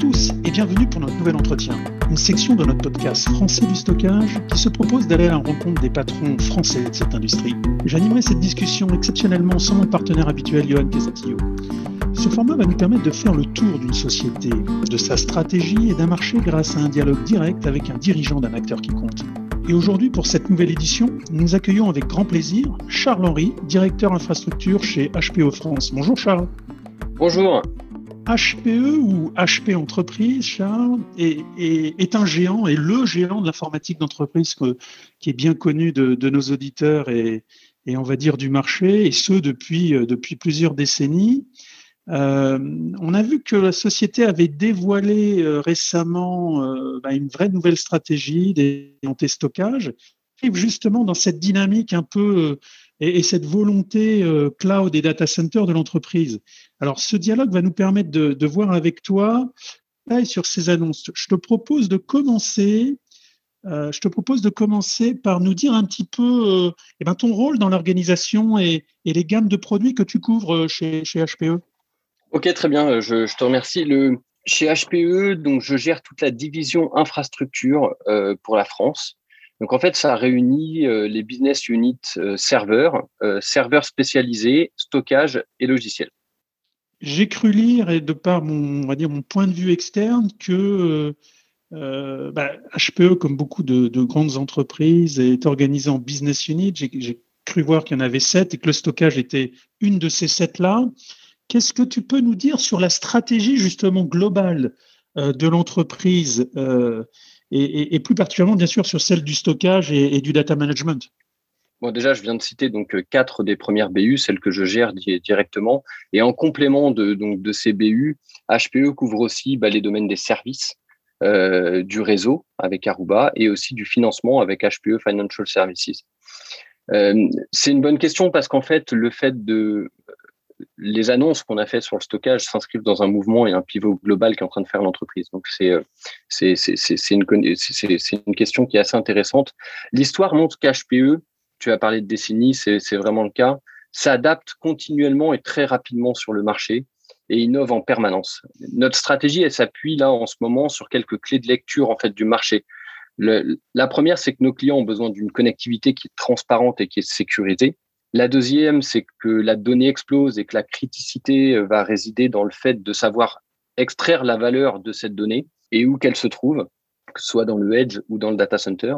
tous et bienvenue pour notre nouvel entretien, une section de notre podcast Français du stockage qui se propose d'aller à la rencontre des patrons français de cette industrie. J'animerai cette discussion exceptionnellement sans mon partenaire habituel Johan Casatillo. Ce format va nous permettre de faire le tour d'une société, de sa stratégie et d'un marché grâce à un dialogue direct avec un dirigeant d'un acteur qui compte. Et aujourd'hui, pour cette nouvelle édition, nous accueillons avec grand plaisir Charles-Henri, directeur infrastructure chez HPE France. Bonjour Charles. Bonjour. HPE ou HP Entreprise, Charles, est, un géant, et le géant de l'informatique d'entreprise qui est bien connu de, nos auditeurs et, on va dire du marché, et ce depuis, euh, depuis plusieurs décennies. Euh, on a vu que la société avait dévoilé euh, récemment bah, une vraie nouvelle stratégie des stockage, justement dans cette dynamique un peu et, cette volonté euh, cloud et data center de l'entreprise. Alors, ce dialogue va nous permettre de, voir avec toi sur ces annonces. Je te propose de commencer. Euh, je te propose de commencer par nous dire un petit peu euh, eh ben, ton rôle dans l'organisation et, les gammes de produits que tu couvres chez, chez HPE. Ok, très bien. Je, te remercie. Chez HPE, donc, je gère toute la division infrastructure pour la France. Donc en fait, ça réunit euh, les business units euh, serveurs, euh, serveurs spécialisés, stockage et logiciels. J'ai cru lire, et de par mon, point de vue externe, que bah, HPE, comme beaucoup de, grandes entreprises, est organisé en business units. J'ai cru voir qu'il y en avait sept et que le stockage était une de ces sept-là. Qu'est-ce que tu peux nous dire sur la stratégie justement globale de l'entreprise et, plus particulièrement, bien sûr, sur celle du stockage et, du data management Bon, déjà, je viens de citer donc euh, quatre des premières BU, celles que je gère directement. Et en complément de, donc, de ces BU, HPE couvre aussi bah, les domaines des services, euh, du réseau avec Aruba et aussi du financement avec HPE Financial Services. Euh, c'est une bonne question parce qu'en fait, le fait de les annonces qu'on a faites sur le stockage s'inscrivent dans un mouvement et un pivot global qui est en train de faire l'entreprise. Donc, c'est euh, c'est une, une question qui est assez intéressante. L'histoire montre qu'HPE, tu as parlé de décennies, c'est vraiment le cas, s'adapte continuellement et très rapidement sur le marché et innove en permanence. Notre stratégie, elle s'appuie là en ce moment sur quelques clés de lecture en fait du marché. la première, c'est que nos clients ont besoin d'une connectivité qui est transparente et qui est sécurisée. La deuxième, c'est que la donnée explose et que la criticité euh, va résider dans le fait de savoir extraire la valeur de cette donnée et où qu'elle se trouve, que ce soit dans le edge ou dans le data center.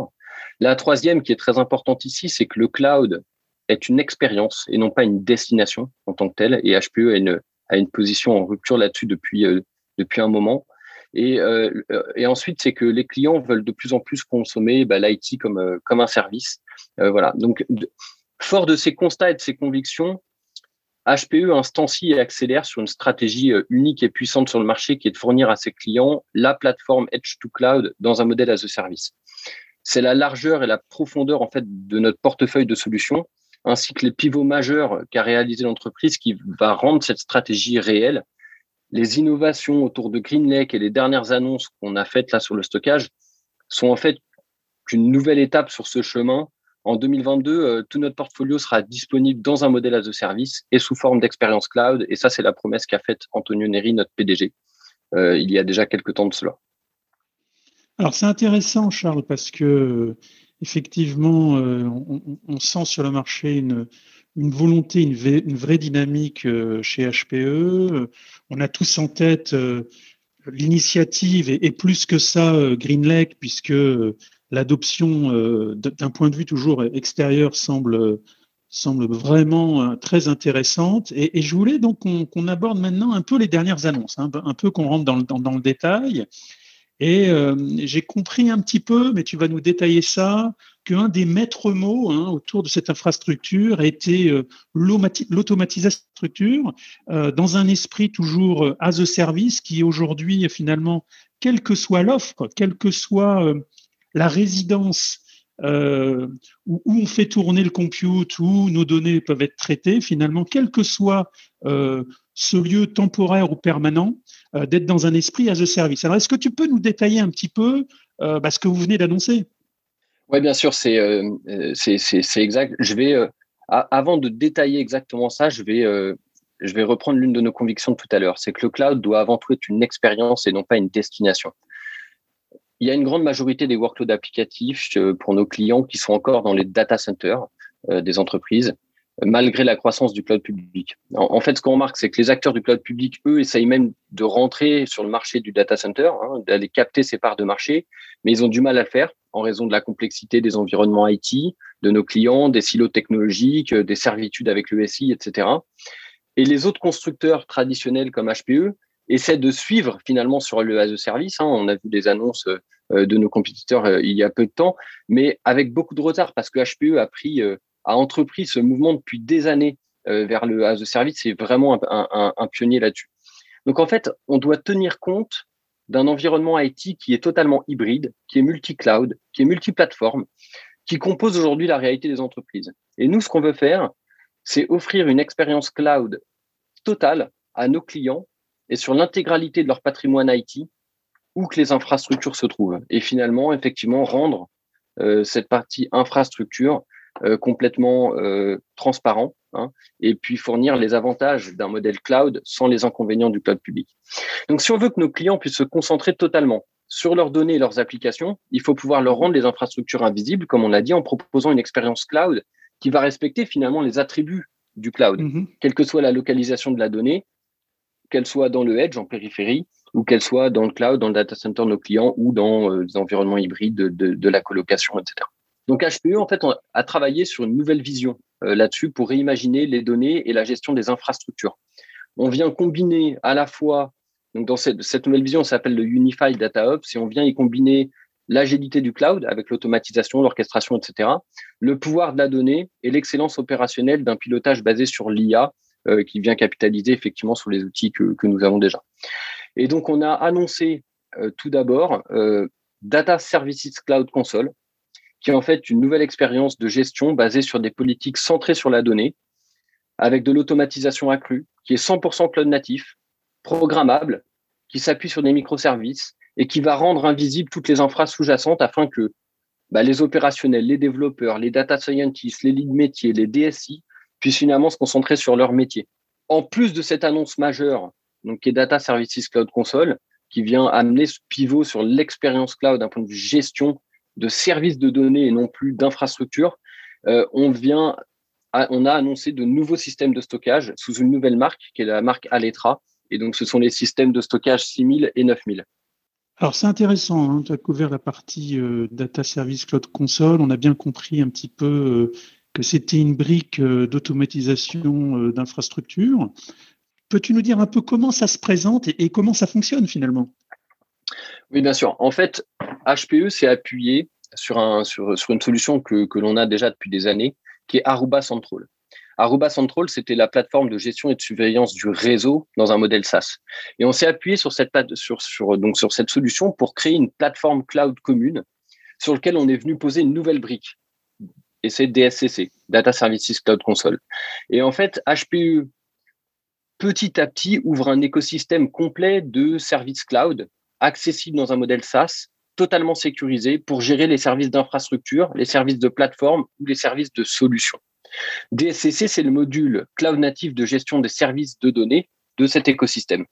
La troisième, qui est très importante ici, c'est que le cloud est une expérience et non pas une destination en tant que telle. Et HPE a une, position en rupture là-dessus depuis, euh, depuis un moment. Et, euh, et ensuite, c'est que les clients veulent de plus en plus consommer bah, l'IT comme, comme un service. voilà. Donc, Fort de ces constats et de ces convictions, HPE instancie et accélère sur une stratégie euh, unique et puissante sur le marché qui est de fournir à ses clients la plateforme Edge to Cloud dans un modèle as a service. C'est la largeur et la profondeur en fait de notre portefeuille de solutions ainsi que les pivots majeurs qu'a réalisé l'entreprise qui va rendre cette stratégie réelle. Les innovations autour de GreenLake et les dernières annonces qu'on a faites là sur le stockage sont en fait une nouvelle étape sur ce chemin en 2022, euh, tout notre portfolio sera disponible dans un modèle as a service et sous forme d'expérience cloud. Et ça, c'est la promesse qu'a faite Antonio Neri, notre PDG, euh, il y a déjà quelques temps de cela. Alors, c'est intéressant, Charles, parce que effectivement, euh, on, sent sur le marché une, volonté, une, vraie dynamique chez HPE. On a tous en tête l'initiative et, plus que ça, Green Lake, puisque l'adoption euh, d'un point de vue toujours extérieur semble semble vraiment euh, très intéressante. Et, je voulais donc qu'on aborde maintenant un peu les dernières annonces, hein, un peu qu'on rentre dans le, dans, le, détail. Et euh, j'ai compris un petit peu, mais tu vas nous détailler ça, qu'un des maîtres mots hein, autour de cette infrastructure a été euh, l'automatisation structure dans un esprit toujours as a service qui aujourd'hui finalement, quelle que soit l'offre, quelle que soit la résidence euh, où, on fait tourner le compute, où nos données peuvent être traitées, finalement, quel que soit euh, ce lieu temporaire ou permanent, euh, d'être dans un esprit as a service. Alors, est-ce que tu peux nous détailler un petit peu bah, ce que vous venez d'annoncer? Oui, bien sûr, c'est exact. Je vais, avant de détailler exactement ça, je vais je vais reprendre l'une de nos convictions de tout à l'heure, c'est que le cloud doit avant tout être une expérience et non pas une destination. Il y a une grande majorité des workloads applicatifs euh, pour nos clients qui sont encore dans les data centers euh, des entreprises, malgré la croissance du cloud public. En, fait, ce qu'on remarque, c'est que les acteurs du cloud public, eux, essayent même de rentrer sur le marché du data center, hein, d'aller capter ces parts de marché, mais ils ont du mal à le faire en raison de la complexité des environnements IT, de nos clients, des silos technologiques, des servitudes avec le SI, etc. Et les autres constructeurs traditionnels comme HPE essaient de suivre finalement sur le as a service. Hein. On a vu des annonces euh, de nos compétiteurs euh, il y a peu de temps, mais avec beaucoup de retard parce que HPE a pris, euh, a entrepris ce mouvement depuis des années vers le as a service. C'est vraiment un, un pionnier là-dessus. Donc en fait, on doit tenir compte d'un environnement IT qui est totalement hybride, qui est multi-cloud, qui est multi-plateforme, qui compose aujourd'hui la réalité des entreprises. Et nous, ce qu'on veut faire, c'est offrir une expérience cloud totale à nos clients et sur l'intégralité de leur patrimoine IT, où que les infrastructures se trouvent. Et finalement, effectivement, rendre euh, cette partie infrastructure euh, complètement euh, transparent hein, et puis fournir les avantages d'un modèle cloud sans les inconvénients du cloud public. Donc, si on veut que nos clients puissent se concentrer totalement sur leurs données et leurs applications, il faut pouvoir leur rendre les infrastructures invisibles, comme on l'a dit, en proposant une expérience cloud qui va respecter finalement les attributs du cloud, mm-hmm. quelle que soit la localisation de la donnée, qu'elle soit dans le edge, en périphérie, ou qu'elle soit dans le cloud, dans le data center de nos clients ou dans euh, des environnements hybrides de, la colocation, etc. Donc HPE, en fait, a travaillé sur une nouvelle vision euh, là-dessus pour réimaginer les données et la gestion des infrastructures. On vient combiner à la fois donc dans cette, cette nouvelle vision, ça s'appelle le Unified Data Hub. Si on vient y combiner l'agilité du cloud avec l'automatisation, l'orchestration, etc., le pouvoir de la donnée et l'excellence opérationnelle d'un pilotage basé sur l'IA euh, qui vient capitaliser effectivement sur les outils que, nous avons déjà. Et donc, on a annoncé euh, tout d'abord euh, Data Services Cloud Console, qui est en fait une nouvelle expérience de gestion basée sur des politiques centrées sur la donnée, avec de l'automatisation accrue, qui est 100% cloud natif, programmable, qui s'appuie sur des microservices et qui va rendre invisibles toutes les infras sous-jacentes afin que bah, les opérationnels, les développeurs, les data scientists, les leads métiers, les DSI puissent finalement se concentrer sur leur métier. En plus de cette annonce majeure, donc qui est Data Services Cloud Console, qui vient amener ce pivot sur l'expérience cloud d'un point de vue gestion de services de données et non plus d'infrastructures, euh, on vient, on a annoncé de nouveaux systèmes de stockage sous une nouvelle marque qui est la marque Aletra, et donc, ce sont les systèmes de stockage 6000 et 9000. Alors, c'est intéressant. Hein. tu as couvert la partie euh, Data Service Cloud Console. On a bien compris un petit peu euh, que c'était une brique euh, d'automatisation d'infrastructure. Peux-tu nous dire un peu comment ça se présente et, comment ça fonctionne finalement? Oui, bien sûr. En fait, HPE s'est appuyé sur, un, sur, sur, une solution que, que l'on a déjà depuis des années, qui est Aruba Central. Aruba Central, c'était la plateforme de gestion et de surveillance du réseau dans un modèle SaaS. Et on s'est appuyé sur cette, sur, sur, donc sur cette solution pour créer une plateforme cloud commune sur laquelle on est venu poser une nouvelle brique. Et c'est DSCC, Data Services Cloud Console. Et en fait, HPE, petit à petit, ouvre un écosystème complet de services cloud accessibles dans un modèle SaaS totalement sécurisé pour gérer les services d'infrastructure, les services de plateforme ou les services de solutions. DSCC, c'est le module cloud natif de gestion des services de données de cet écosystème.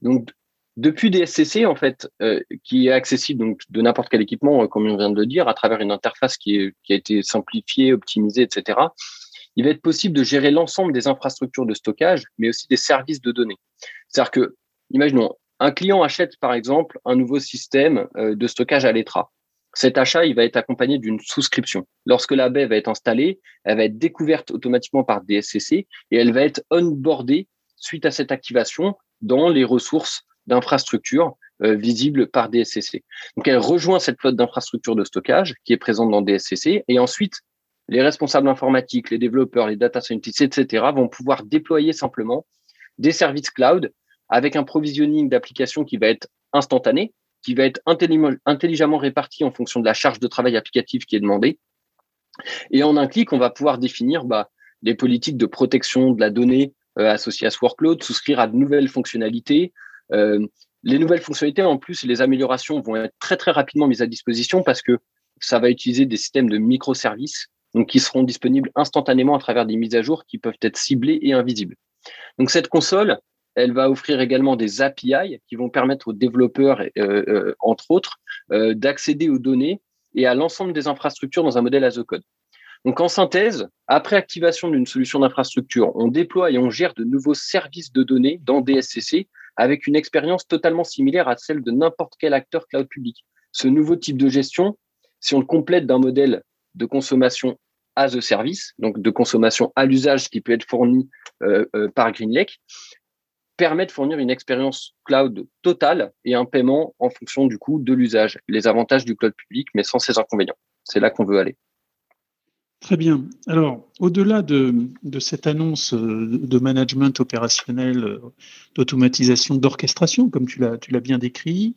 Donc, depuis DSCC, en fait, euh, qui est accessible donc, de n'importe quel équipement, euh, comme on vient de le dire, à travers une interface qui, a été simplifiée, optimisée, etc., il va être possible de gérer l'ensemble des infrastructures de stockage, mais aussi des services de données. C'est-à-dire que, imaginons, un client achète, par exemple, un nouveau système euh, de stockage à l'ETRA. Cet achat, il va être accompagné d'une souscription. Lorsque la baie va être installée, elle va être découverte automatiquement par DSCC et elle va être onboardée suite à cette activation dans les ressources d'infrastructure euh, visibles par DSCC. Donc, elle rejoint cette flotte d'infrastructures de stockage qui est présente dans DSCC et ensuite, les responsables informatiques, les développeurs, les data scientists, etc., vont pouvoir déployer simplement des services cloud avec un provisioning d'applications qui va être instantané, qui va être intelligemment réparti en fonction de la charge de travail applicative qui est demandée. Et en un clic, on va pouvoir définir bah, les politiques de protection de la donnée euh, associées à ce workload, souscrire à de nouvelles fonctionnalités. Euh, les nouvelles fonctionnalités, en plus, les améliorations vont être très très rapidement mises à disposition parce que ça va utiliser des systèmes de microservices qui seront disponibles instantanément à travers des mises à jour qui peuvent être ciblées et invisibles. Donc cette console, elle va offrir également des API qui vont permettre aux développeurs, entre autres, d'accéder aux données et à l'ensemble des infrastructures dans un modèle as a code. En synthèse, après activation d'une solution d'infrastructure, on déploie et on gère de nouveaux services de données dans DSCC avec une expérience totalement similaire à celle de n'importe quel acteur cloud public. Ce nouveau type de gestion, si on le complète d'un modèle de consommation as a service, donc de consommation à l'usage qui peut être fourni euh, euh, par GreenLake, permet de fournir une expérience cloud totale et un paiement en fonction du coût de l'usage, les avantages du cloud public, mais sans ses inconvénients. C'est là qu'on veut aller. Très bien. Alors, au-delà de, cette annonce euh, de management opérationnel, euh, d'automatisation, d'orchestration, comme tu l'as bien décrit,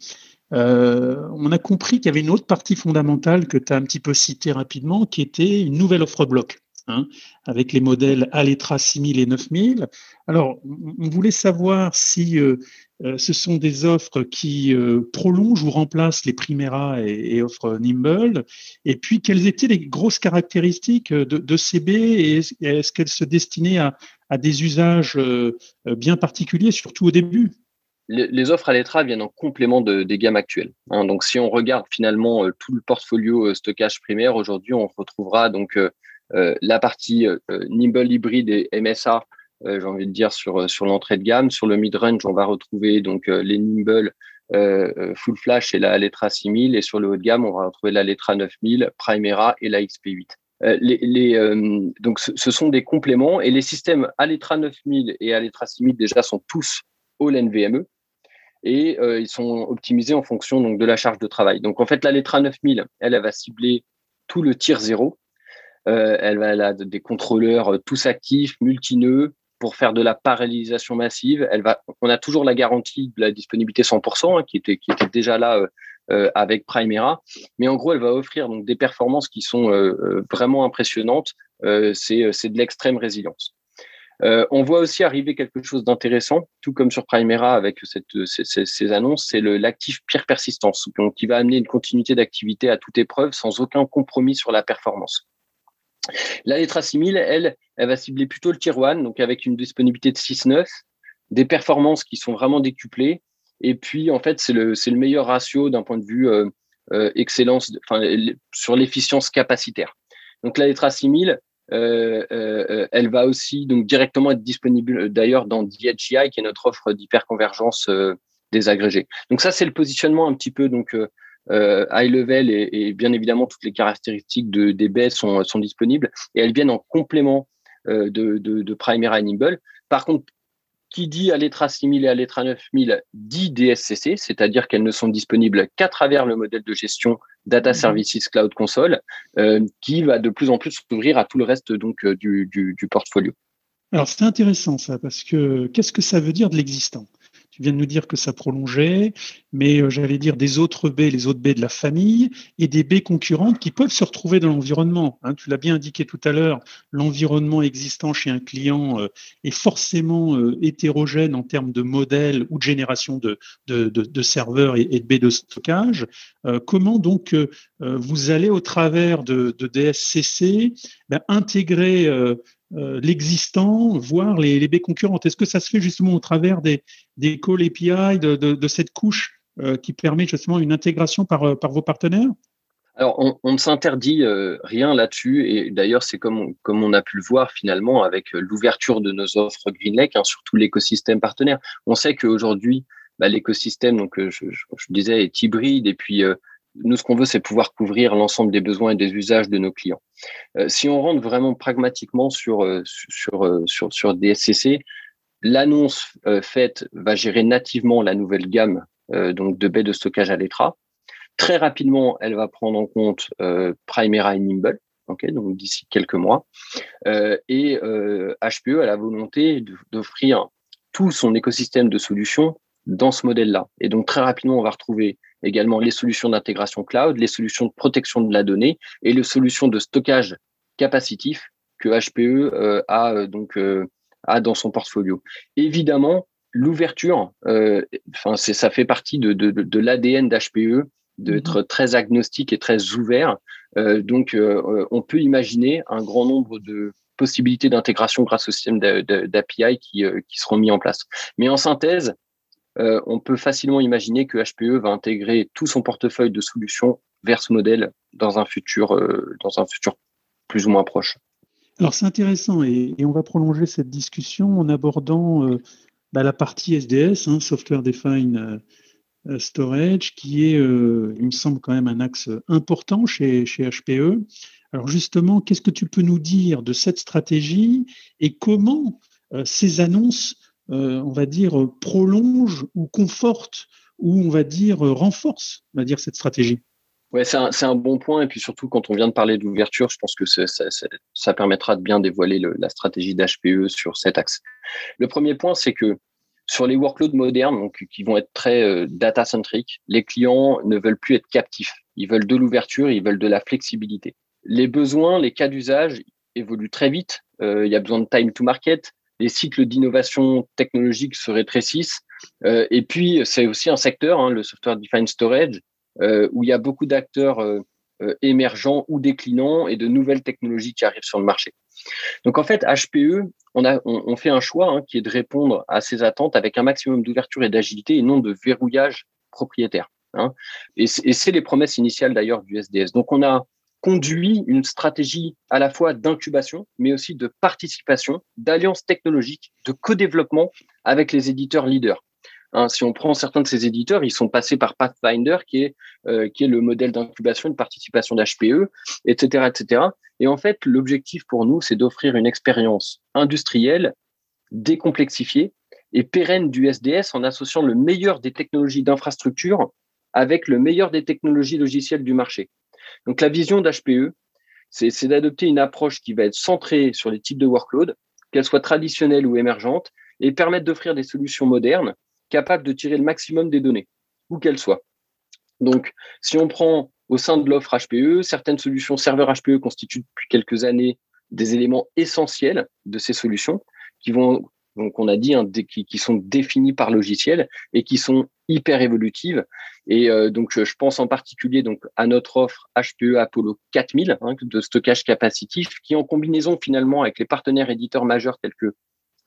euh, on a compris qu'il y avait une autre partie fondamentale que tu as un petit peu citée rapidement, qui était une nouvelle offre bloc. Hein, avec les modèles Aletra 6000 et 9000. Alors, on voulait savoir si euh, ce sont des offres qui euh, prolongent ou remplacent les Primera et, offres Nimble. Et puis, quelles étaient les grosses caractéristiques de, CB et est-ce qu'elles se destinaient à, des usages euh, bien particuliers, surtout au début? Les, offres à viennent en complément des gammes actuelles. Hein. donc, si on regarde finalement tout le portfolio stockage primaire, aujourd'hui, on retrouvera donc la partie Nimble hybride et MSA euh, j'ai envie de dire, sur, euh, sur l'entrée de gamme. Sur le mid-range, on va retrouver donc euh, les Nimble Full Flash et la Aletra 6000. Et sur le haut de gamme, on va retrouver la Aletra 9000, Primera et la XP8. les, les, donc, ce, sont des compléments et les systèmes Aletra 9000 et Aletra 6000 déjà sont tous all NVMe et ils sont optimisés en fonction donc, de la charge de travail. Donc, en fait, la Letra 9000, elle, elle va cibler tout le tier 0. Elle, va, elle a des contrôleurs tous actifs, multi-nœuds, pour faire de la parallélisation massive. Elle on a toujours la garantie de la disponibilité 100% hein, qui, était, qui était déjà là euh, euh, avec Primera, mais en gros, elle va offrir donc des performances qui sont euh, vraiment impressionnantes. c'est de l'extrême résilience. on voit aussi arriver quelque chose d'intéressant, tout comme sur Primera avec ces, ces, annonces, c'est l'actif pire persistance, qui va amener une continuité d'activité à toute épreuve sans aucun compromis sur la performance. La lettre 6000, elle, elle va cibler plutôt le tier 1, donc avec une disponibilité de 6-9, des performances qui sont vraiment décuplées. Et puis, en fait, c'est le, le meilleur ratio d'un point de vue euh, euh, excellence, enfin, sur l'efficience capacitaire. Donc, la lettre 6000, euh, elle va aussi donc directement être disponible d'ailleurs dans DHI, qui est notre offre d'hyperconvergence des agrégés. Donc ça, c'est le positionnement un petit peu euh, high level et, bien évidemment toutes les caractéristiques de, des baies sont, sont disponibles et elles viennent en complément euh, de, de, de Primera et Nimble. Par contre, qui dit Aletra 6000 et Aletra 9000 dit DSCC, c'est-à-dire qu'elles ne sont disponibles qu'à travers le modèle de gestion Data mhm. Services Cloud Console, euh, qui va de plus en plus s'ouvrir à tout le reste donc du, du, du portfolio. Alors c'est intéressant ça, parce que qu'est-ce que ça veut dire de l'existant? Tu viens de nous dire que ça prolongeait, mais euh, j'allais dire des autres baies, les autres baies de la famille, et des baies concurrentes qui peuvent se retrouver dans l'environnement. Hein. tu l'as bien indiqué tout à l'heure, l'environnement existant chez un client euh, est forcément euh, hétérogène en termes de modèle ou de génération de, de, serveurs et, de baies de stockage. comment donc vous allez au travers de, DSCC ben, intégrer euh, l'existant, voire les, les baies concurrentes. Est-ce que ça se fait justement au travers des, des call API, de, cette couche euh, qui permet justement une intégration par, euh, vos partenaires? Alors, on, ne s'interdit rien là-dessus, et d'ailleurs, c'est comme, on, comme on a pu le voir finalement avec l'ouverture de nos offres GreenLake hein, sur tout l'écosystème partenaire. On sait qu'aujourd'hui, bah, l'écosystème, donc je, je, disais, est hybride, et puis nous, ce qu'on veut, c'est pouvoir couvrir l'ensemble des besoins et des usages de nos clients. Euh, si on rentre vraiment pragmatiquement sur, euh, sur, euh, sur, sur DSCC, l'annonce faite va gérer nativement la nouvelle gamme donc de baies de stockage à l'ETRA. Très rapidement, elle va prendre en compte Primera et Nimble, donc d'ici quelques mois. et HPE a la volonté d'offrir tout son écosystème de solutions dans ce modèle-là. Et donc très rapidement, on va retrouver également les solutions d'intégration cloud, les solutions de protection de la donnée et les solutions de stockage capacitif que HPE euh, a euh, donc euh, a dans son portfolio. Évidemment, l'ouverture, enfin c'est ça fait partie de, de, de l'ADN d'HPE d'être mhm. très agnostique et très ouvert. donc, on peut imaginer un grand nombre de, possibilités d'intégration grâce au système d'API qui, qui seront mis en place. Mais en synthèse, on peut facilement imaginer que HPE va intégrer tout son portefeuille de solutions vers ce modèle dans un futur, dans un futur plus ou moins proche. Alors c'est intéressant et, on va prolonger cette discussion en abordant euh, bah, la partie SDS, hein, Software Defined euh, euh, Storage, qui est, il me semble quand même un axe important chez, chez HPE. Alors justement, qu'est-ce que tu peux nous dire de cette stratégie et comment ces annonces, on va dire, prolongent ou confortent ou on va dire renforcent, on va dire, cette stratégie Ouais, c'est un, bon point. Et puis surtout, quand on vient de parler d'ouverture, je pense que ça, permettra de bien dévoiler la stratégie d'HPE sur cet axe. Le premier point, c'est que sur les workloads modernes, donc, qui vont être très euh, data-centric, les clients ne veulent plus être captifs. Ils veulent de l'ouverture, ils veulent de la flexibilité. Les besoins, les cas d'usage évoluent très vite. Euh, il y a besoin de time to market. Les cycles d'innovation technologique se rétrécissent. Euh, et puis, c'est aussi un secteur, hein, le software defined storage, euh, où il y a beaucoup d'acteurs euh, émergents ou déclinants et de nouvelles technologies qui arrivent sur le marché. Donc en fait, HPE, on, a, on, fait un choix hein, qui est de répondre à ces attentes avec un maximum d'ouverture et d'agilité et non de verrouillage propriétaire. Hein. Et c'est les promesses initiales d'ailleurs du SDS. Donc on a conduit une stratégie à la fois d'incubation, mais aussi de participation, d'alliance technologique, de co-développement avec les éditeurs leaders. Hein, si on prend certains de ces éditeurs, ils sont passés par Pathfinder, qui est, euh, le modèle d'incubation de participation d'HPE, etc., etc. Et en fait, l'objectif pour nous, c'est d'offrir une expérience industrielle décomplexifiée et pérenne du SDS en associant le meilleur des technologies d'infrastructure avec le meilleur des technologies logicielles du marché. Donc la vision d'HPE, c'est d'adopter une approche qui va être centrée sur les types de workload, qu'elles soient traditionnelles ou émergentes, et permettre d'offrir des solutions modernes capable de tirer le maximum des données, où qu'elles soient. Donc, si on prend au sein de l'offre HPE, certaines solutions serveurs HPE constituent depuis quelques années des éléments essentiels de ces solutions qui vont, donc on a dit, hein, qui, sont définis par logiciel et qui sont hyper évolutives. Et euh, donc, je pense en particulier donc à notre offre HPE Apollo 4000 hein, de stockage capacitif, qui en combinaison finalement avec les partenaires éditeurs majeurs tels que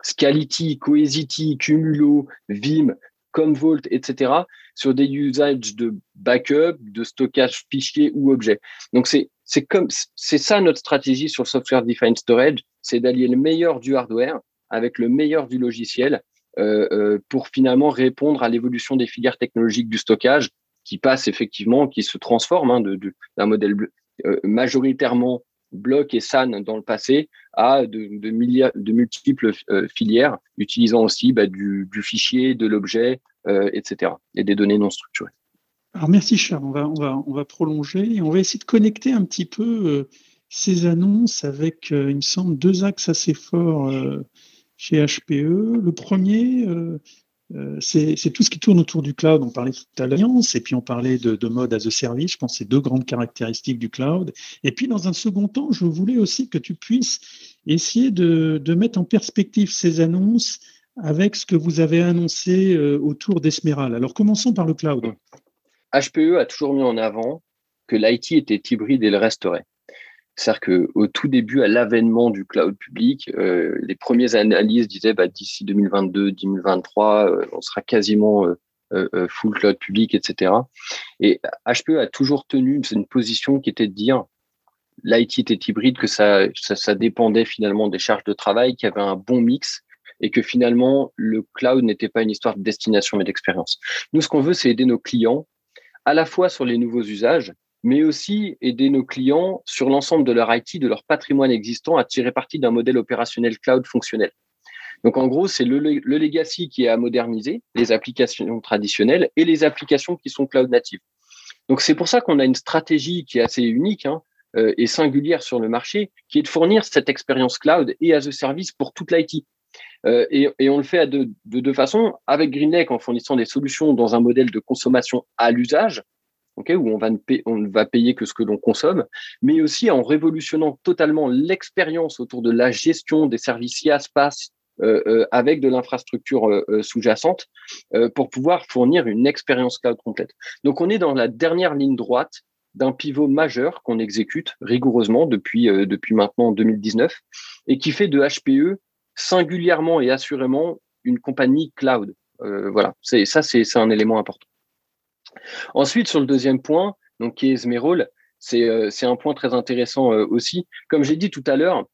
Scality, Cohesity, Cumulo, Vim, Commvault, etc., sur des usages de backup, de stockage fichier ou objet. Donc, c'est, c'est comme, c'est ça notre stratégie sur software defined storage, c'est d'allier le meilleur du hardware avec le meilleur du logiciel euh, euh, pour finalement répondre à l'évolution des filières technologiques du stockage qui passe effectivement, qui se transforme hein, de, d'un modèle euh, majoritairement bloc et SAN dans le passé à de, de multiples filières, utilisant aussi bah, du, fichier, de l'objet, etc. et des données non structurées. Alors merci Charles, on va, on va, on va prolonger et on va essayer de connecter un petit peu ces annonces avec, il me semble, deux axes assez forts chez HPE. Le premier, euh, c'est tout ce qui tourne autour du cloud. On parlait tout à l'alliance, et puis on parlait de, mode as a service. Je pense que c'est deux grandes caractéristiques du cloud. Et puis, dans un second temps, je voulais aussi que tu puisses essayer de, mettre en perspective ces annonces avec ce que vous avez annoncé euh, autour d'Esmeral. Alors, commençons par le cloud. HPE a toujours mis en avant que l'IT était hybride et le resterait. C'est-à-dire qu'au tout début, à l'avènement du cloud public, euh, les premières analyses disaient bah, d'ici 2022-2023, euh, on sera quasiment euh, full cloud public, etc. Et HPE a toujours tenu une position qui était de dire l'IT était hybride, que ça, ça, dépendait finalement des charges de travail, qu'il y avait un bon mix et que finalement le cloud n'était pas une histoire de destination mais d'expérience. Nous, ce qu'on veut, c'est aider nos clients à la fois sur les nouveaux usages, mais aussi aider nos clients sur l'ensemble de leur IT, de leur patrimoine existant, à tirer parti d'un modèle opérationnel cloud fonctionnel. Donc en gros, c'est le, legacy qui est à moderniser, les applications traditionnelles et les applications qui sont cloud natives. Donc c'est pour ça qu'on a une stratégie qui est assez unique hein, euh, et singulière sur le marché, qui est de fournir cette expérience cloud et as a service pour toute l'IT. Euh, et, on le fait de deux façons, avec GreenLake en fournissant des solutions dans un modèle de consommation à l'usage, où on va, ne va payer que ce que l'on consomme, mais aussi en révolutionnant totalement l'expérience autour de la gestion des services IaaS, euh, euh, avec de l'infrastructure euh, sous-jacente pour pouvoir fournir une expérience cloud complète. Donc on est dans la dernière ligne droite d'un pivot majeur qu'on exécute rigoureusement depuis, maintenant 2019 et qui fait de HPE singulièrement et assurément une compagnie cloud. voilà, ça, c'est un élément important. Ensuite, sur le deuxième point, donc qui est Esmerol, c'est un point très intéressant aussi. Comme j'ai dit tout à l'heure,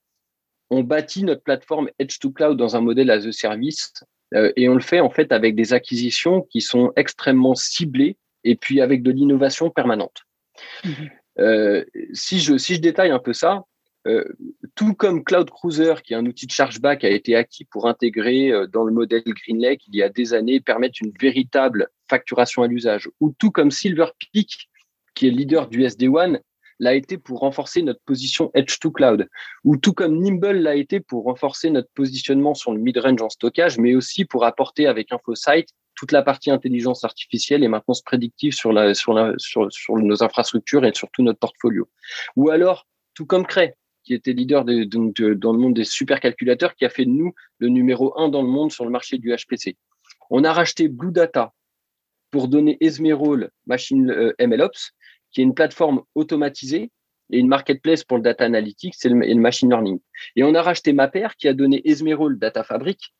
on bâtit notre plateforme Edge to Cloud dans un modèle as a service euh, et on le fait en fait avec des acquisitions qui sont extrêmement ciblées et puis avec de l'innovation permanente. Euh, si, je, si je détaille un peu ça, euh, tout comme Cloud Cruiser, qui est un outil de chargeback, a été acquis pour intégrer dans le modèle GreenLake il y a des années, permettre une véritable facturation à l'usage, ou tout comme Silver Peak, qui est leader du SD1, l'a été pour renforcer notre position Edge to Cloud, ou tout comme Nimble l'a été pour renforcer notre positionnement sur le mid-range en stockage, mais aussi pour apporter avec InfoSight toute la partie intelligence artificielle et maintenance prédictive sur, nos infrastructures et sur tout notre portfolio. Ou alors, tout comme Cray, qui était leader de, dans le monde des supercalculateurs, qui a fait de nous le numéro un dans le monde sur le marché du HPC. On a racheté Blue Data pour donner Esmerol Machine euh, MLOps, qui est une plateforme automatisée et une marketplace pour le data analytics et le, machine learning. Et on a racheté Mapper qui a donné Esmerol Data Fabric,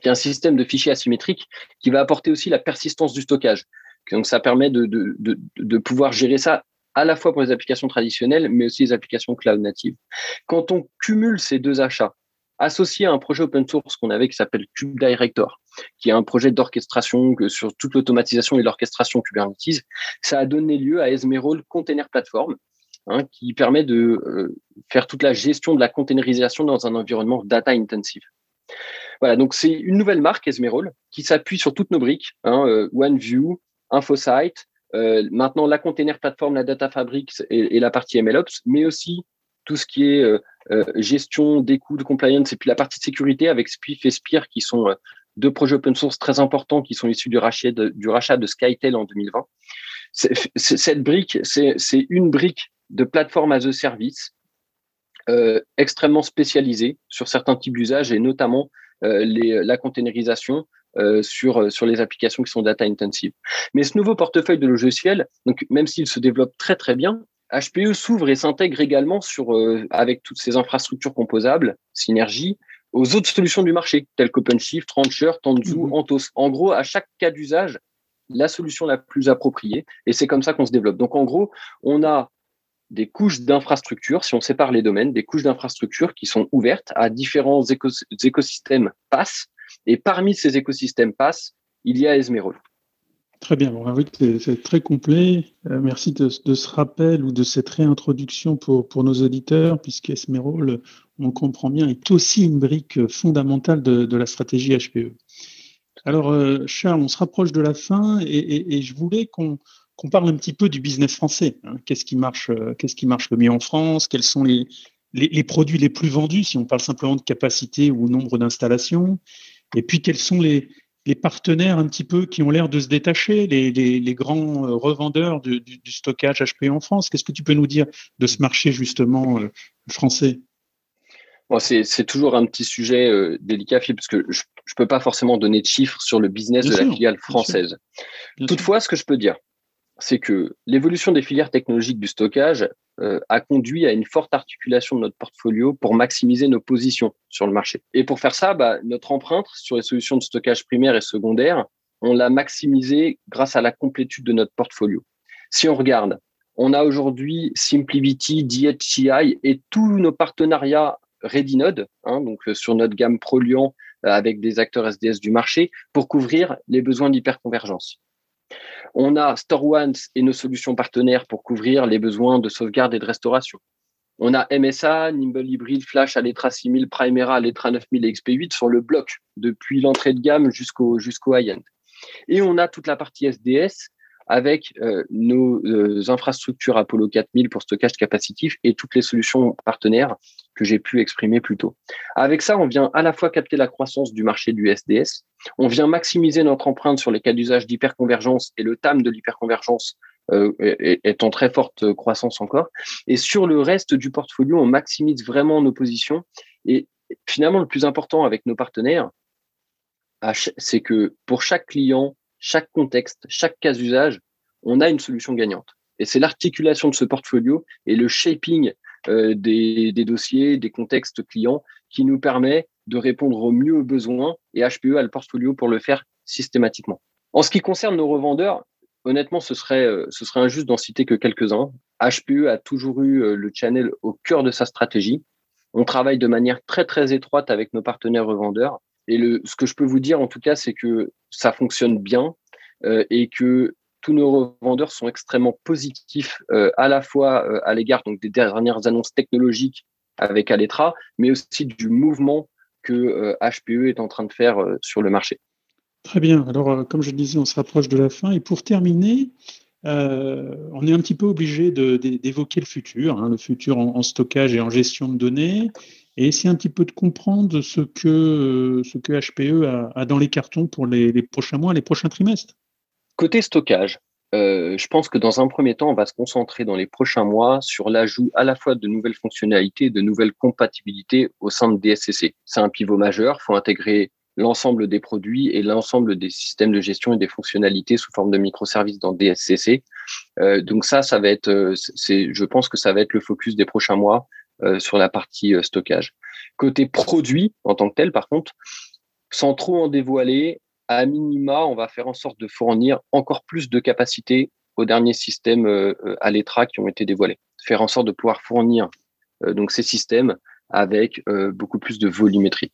qui est un système de fichiers asymétriques qui va apporter aussi la persistance du stockage. Donc ça permet de pouvoir gérer ça à la fois pour les applications traditionnelles, mais aussi les applications cloud natives. Quand on cumule ces deux achats, associé à un projet open source qu'on avait qui s'appelle Cube Director, qui est un projet d'orchestration sur toute l'automatisation et l'orchestration Kubernetes. Ça a donné lieu à Esmerol Container Platform, hein, qui permet de euh, faire toute la gestion de la containerisation dans un environnement data intensive. Voilà, donc c'est une nouvelle marque Esmerol qui s'appuie sur toutes nos briques, hein, euh, OneView, InfoSight, euh, maintenant la container platform, la data fabric et, la partie MLOps, mais aussi tout ce qui est euh, gestion des coûts de compliance et puis la partie sécurité avec Spiff et Spire qui sont euh, deux projets open source très importants qui sont issus du rachat de, du rachat de Skytel en 2020. cette brique, c'est une brique de plateforme as a service euh, extrêmement spécialisée sur certains types d'usages et notamment la containerisation sur, sur les applications qui sont data intensive. Mais ce nouveau portefeuille de logiciels, donc même s'il se développe très très bien, HPE s'ouvre et s'intègre également sur, euh, avec toutes ces infrastructures composables, Synergie, aux autres solutions du marché, telles qu'OpenShift, Rancher, Tanzu, mmh. Anthos. En gros, à chaque cas d'usage, la solution la plus appropriée. Et c'est comme ça qu'on se développe. Donc, en gros, on a des couches d'infrastructures, si on sépare les domaines, des couches d'infrastructures qui sont ouvertes à différents écosystèmes PASS. Et parmi ces écosystèmes PASS, il y a Esmeralda. Très bien, bon, oui, c'est très complet. Euh, merci de, ce rappel ou de cette réintroduction pour, pour nos auditeurs, puisque Esmerol, on comprend bien, est aussi une brique fondamentale de, la stratégie HPE. Alors, euh, Charles, on se rapproche de la fin et, je voulais qu'on parle un petit peu du business français. Hein. Qu'est-ce qui marche, euh, qu'est-ce qui marche le mieux en France? Quels sont les, les, produits les plus vendus, si on parle simplement de capacité ou nombre d'installations? Et puis, quels sont les, les partenaires un petit peu qui ont l'air de se détacher, les, grands euh, revendeurs du, stockage HP en France? Qu'est-ce que tu peux nous dire de ce marché justement euh, français? C'est toujours un petit sujet euh, délicat, parce que je ne peux pas forcément donner de chiffres sur le business de la filiale française. Toutefois, ce que je peux dire, c'est que l'évolution des filières technologiques du stockage a conduit à une forte articulation de notre portfolio pour maximiser nos positions sur le marché. Et pour faire ça, bah, notre empreinte sur les solutions de stockage primaire et secondaire, on l'a maximisée grâce à la complétude de notre portfolio. Si on regarde, on a aujourd'hui SimpliVity, DHCI et tous nos partenariats ReadyNode, hein, donc euh, sur notre gamme Proliant euh, avec des acteurs SDS du marché pour couvrir les besoins d'hyperconvergence. On a StoreOne et nos solutions partenaires pour couvrir les besoins de sauvegarde et de restauration. On a MSA, Nimble Hybrid, Flash, Aletra 6000, Primera, Aletra 9000 et XP8 sur le bloc, depuis l'entrée de gamme jusqu'au high-end. Et on a toute la partie SDS avec euh, nos euh, infrastructures Apollo 4000 pour stockage capacitif et toutes les solutions partenaires que j'ai pu exprimer plus tôt. Avec ça, on vient à la fois capter la croissance du marché du SDS, on vient maximiser notre empreinte sur les cas d'usage d'hyperconvergence et le TAM de l'hyperconvergence euh, est, en très forte croissance encore. Et sur le reste du portfolio, on maximise vraiment nos positions. Et finalement, le plus important avec nos partenaires, c'est que pour chaque client, chaque contexte, chaque cas d'usage, on a une solution gagnante. Et c'est l'articulation de ce portfolio et le shaping euh, des, dossiers, des contextes clients qui nous permet de répondre au mieux aux besoins et HPE a le portfolio pour le faire systématiquement. En ce qui concerne nos revendeurs, honnêtement, ce serait, euh, injuste d'en citer que quelques-uns. HPE a toujours eu euh, le channel au cœur de sa stratégie. On travaille de manière très, très étroite avec nos partenaires revendeurs. Et ce que je peux vous dire, en tout cas, c'est que ça fonctionne bien et que tous nos revendeurs sont extrêmement positifs euh, à la fois euh, à l'égard donc des dernières annonces technologiques avec Aletra, mais aussi du mouvement que HPE euh, est en train de faire sur le marché. Très bien. Alors, comme je disais, on se rapproche de la fin. Et pour terminer, on est un petit peu obligé d'évoquer le futur, hein, le futur en, stockage et en gestion de données, et essayer un petit peu de comprendre ce que, ce que HPE a, dans les cartons pour les, prochains mois, les prochains trimestres. Côté stockage, euh, je pense que dans un premier temps, on va se concentrer dans les prochains mois sur l'ajout à la fois de nouvelles fonctionnalités, de nouvelles compatibilités au sein de DSCC. C'est un pivot majeur. Il faut intégrer l'ensemble des produits et l'ensemble des systèmes de gestion et des fonctionnalités sous forme de microservices dans DSCC. Euh, donc ça, ça va être, euh, je pense que ça va être le focus des prochains mois sur la partie stockage. Côté produit en tant que tel, par contre, sans trop en dévoiler, à minima, on va faire en sorte de fournir encore plus de capacités aux derniers systèmes euh, à l'ETRA qui ont été dévoilés. Faire en sorte de pouvoir fournir euh, donc ces systèmes avec euh, beaucoup plus de volumétrie.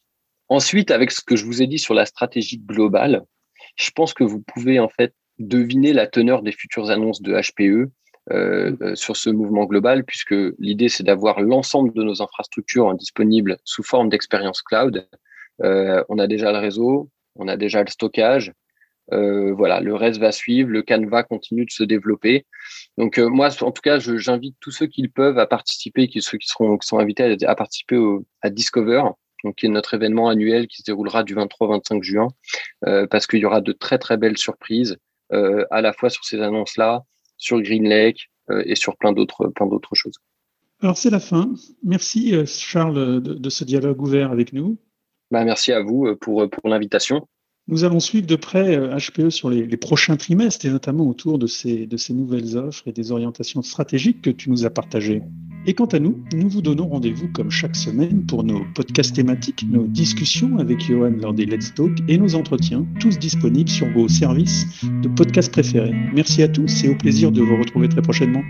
Ensuite, avec ce que je vous ai dit sur la stratégie globale, je pense que vous pouvez en fait deviner la teneur des futures annonces de HPE sur ce mouvement global, puisque l'idée c'est d'avoir l'ensemble de nos infrastructures disponibles sous forme d'expérience cloud. on a déjà le réseau, on a déjà le stockage. Euh, voilà, le reste va suivre, le Canva continue de se développer. Donc euh, moi, en tout cas, j'invite tous ceux qui le peuvent à participer, qui, ceux qui seront qui sont invités à, participer à Discover, donc qui est notre événement annuel qui se déroulera du 23 au 25 juin, euh, parce qu'il y aura de très très belles surprises à la fois sur ces annonces-là, sur Green Lake et sur plein d'autres plein d'autres choses. Alors c'est la fin. Merci Charles de, de ce dialogue ouvert avec nous. Bah, merci à vous euh, pour, euh, pour l'invitation. Nous allons suivre de près HPE euh, sur les, prochains trimestres et notamment autour de ces, de ces nouvelles offres et des orientations stratégiques que tu nous as partagées. Et quant à nous, nous vous donnons rendez-vous comme chaque semaine pour nos podcasts thématiques, nos discussions avec Johan lors des Let's Talk et nos entretiens, tous disponibles sur vos services de podcasts préférés. Merci à tous et au plaisir de vous retrouver très prochainement.